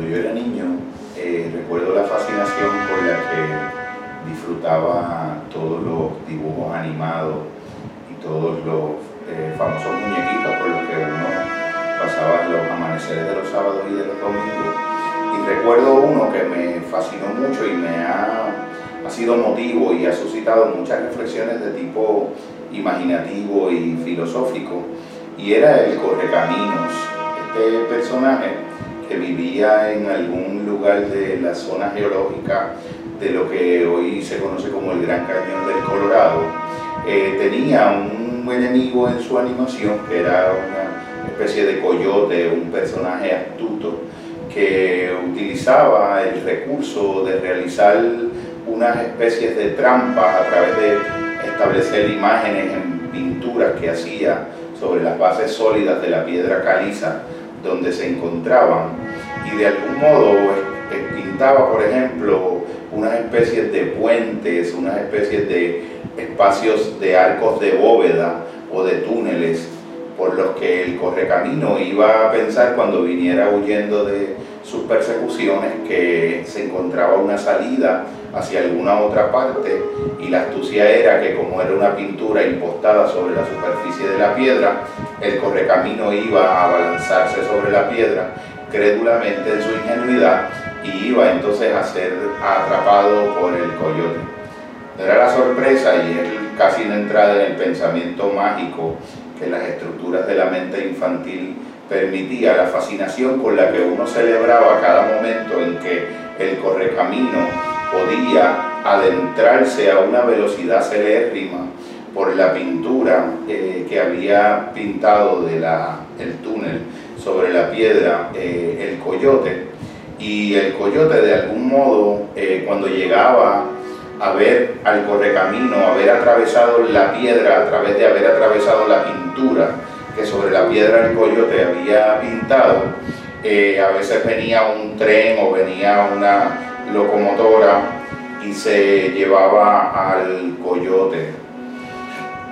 Cuando yo era niño, eh, recuerdo la fascinación con la que disfrutaba todos los dibujos animados y todos los eh, famosos muñequitos por los que uno pasaba los amaneceres de los sábados y de los domingos. Y recuerdo uno que me fascinó mucho y me ha, ha sido motivo y ha suscitado muchas reflexiones de tipo imaginativo y filosófico, y era el Correcaminos, este personaje que vivía en algún lugar de la zona geológica de lo que hoy se conoce como el Gran Cañón del Colorado, eh, tenía un enemigo en su animación que era una especie de coyote, un personaje astuto que utilizaba el recurso de realizar unas especies de trampas a través de establecer imágenes en pinturas que hacía sobre las bases sólidas de la piedra caliza donde se encontraban y de algún modo pintaba, por ejemplo, unas especies de puentes, unas especies de espacios de arcos de bóveda o de túneles por los que el correcamino iba a pensar cuando viniera huyendo de sus persecuciones que se encontraba una salida hacia alguna otra parte y la astucia era que como era una pintura impostada sobre la superficie de la piedra, el correcamino iba a abalanzarse sobre la piedra crédulamente en su ingenuidad y iba entonces a ser atrapado por el coyote. Era la sorpresa y él casi una entrada en el pensamiento mágico que las estructuras de la mente infantil permitía, la fascinación con la que uno celebraba cada momento en que el correcamino podía adentrarse a una velocidad celérrima por la pintura eh, que había pintado de la, el túnel sobre la piedra eh, el coyote. Y el coyote de algún modo eh, cuando llegaba a ver al correcamino, haber atravesado la piedra a través de haber atravesado la pintura que sobre la piedra el coyote había pintado, a veces venía un tren o venía una locomotora y se llevaba al coyote.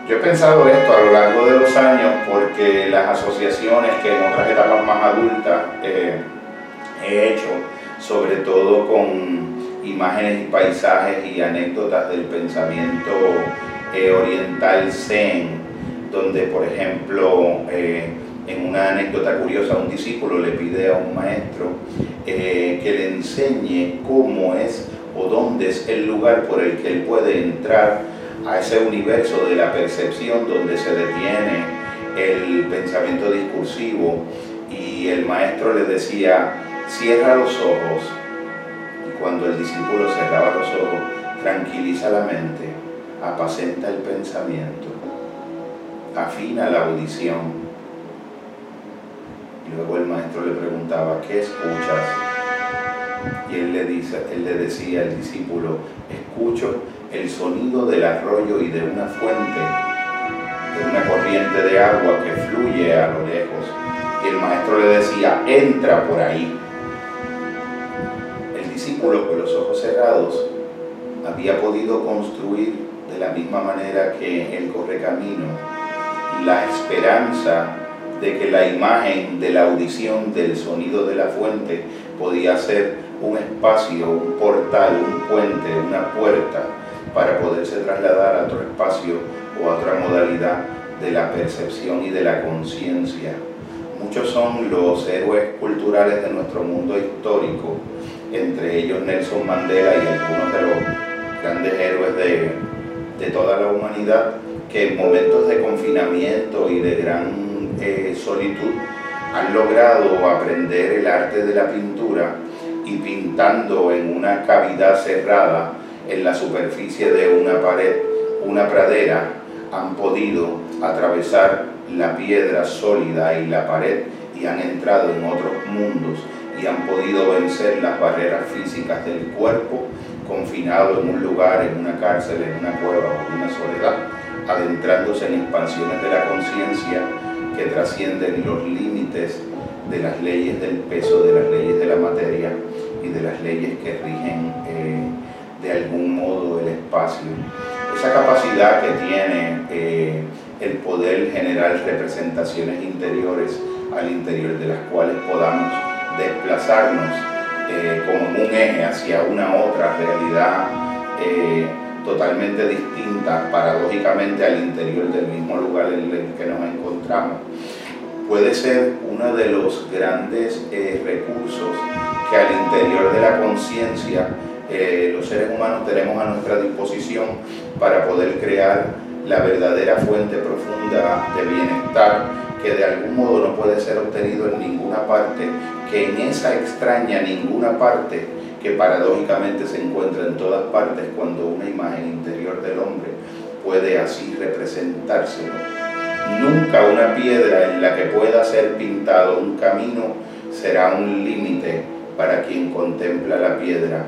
Yo he pensado esto a lo largo de los años porque las asociaciones que en otras etapas más adultas eh, he hecho, sobre todo con imágenes y paisajes y anécdotas del pensamiento eh, oriental zen, donde por ejemplo eh, en una anécdota curiosa un discípulo le pide a un maestro que le enseñe cómo es o dónde es el lugar por el que él puede entrar a ese universo de la percepción donde se detiene el pensamiento discursivo. Y el maestro le decía, cierra los ojos cuando el discípulo cerraba los ojos, tranquiliza la mente, apacenta el pensamiento, afina la audición. Y luego el maestro le preguntaba, ¿qué escuchas? Y él le, dice, él le decía al discípulo, escucho el sonido del arroyo y de una fuente, de una corriente de agua que fluye a lo lejos. Y el maestro le decía, entra por ahí. Con los ojos cerrados había podido construir de la misma manera que el correcamino la esperanza de que la imagen de la audición del sonido de la fuente podía ser un espacio, un portal, un puente, una puerta para poderse trasladar a otro espacio o a otra modalidad de la percepción y de la conciencia. Muchos son los héroes culturales de nuestro mundo histórico, entre ellos Nelson Mandela y algunos de los grandes héroes de, de toda la humanidad, que en momentos de confinamiento y de gran eh, solitud han logrado aprender el arte de la pintura y pintando en una cavidad cerrada en la superficie de una pared, una pradera, han podido atravesar la piedra sólida y la pared y han entrado en otros mundos y han podido vencer las barreras físicas del cuerpo, confinado en un lugar, en una cárcel, en una cueva o en una soledad, adentrándose en expansiones de la conciencia que trascienden los límites de las leyes del peso, de las leyes de la materia y de las leyes que rigen eh, de algún modo el espacio. Esa capacidad que tiene eh, el poder generar representaciones interiores al interior de las cuales podamos desplazarnos eh, como un eje hacia una otra realidad eh, totalmente distinta, paradójicamente al interior del mismo lugar en el que nos encontramos, puede ser uno de los grandes eh, recursos que al interior de la conciencia los seres humanos tenemos a nuestra disposición para poder crear la verdadera fuente profunda de bienestar que de algún modo no puede ser obtenido en ninguna parte, que en esa extraña ninguna parte que paradójicamente se encuentra en todas partes cuando una imagen interior del hombre puede así representárselo. Nunca una piedra en la que pueda ser pintado un camino será un límite para quien contempla la piedra.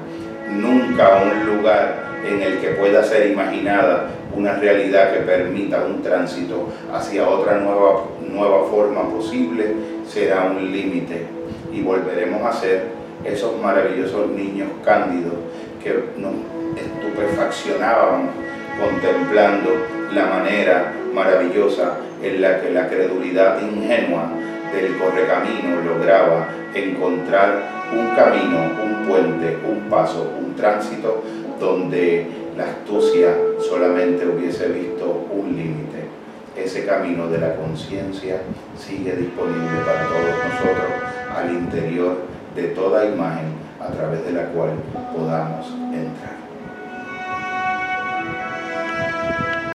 Nunca un lugar en el que pueda ser imaginada una realidad que permita un tránsito hacia otra nueva, nueva forma posible será un límite y volveremos a ser esos maravillosos niños cándidos que nos estupefaccionábamos contemplando la manera maravillosa en la que la credulidad ingenua del correcamino lograba encontrar un camino, un puente, un paso, un tránsito donde la astucia solamente hubiese visto un límite. Ese camino de la conciencia sigue disponible para todos nosotros al interior de toda imagen a través de la cual podamos entrar.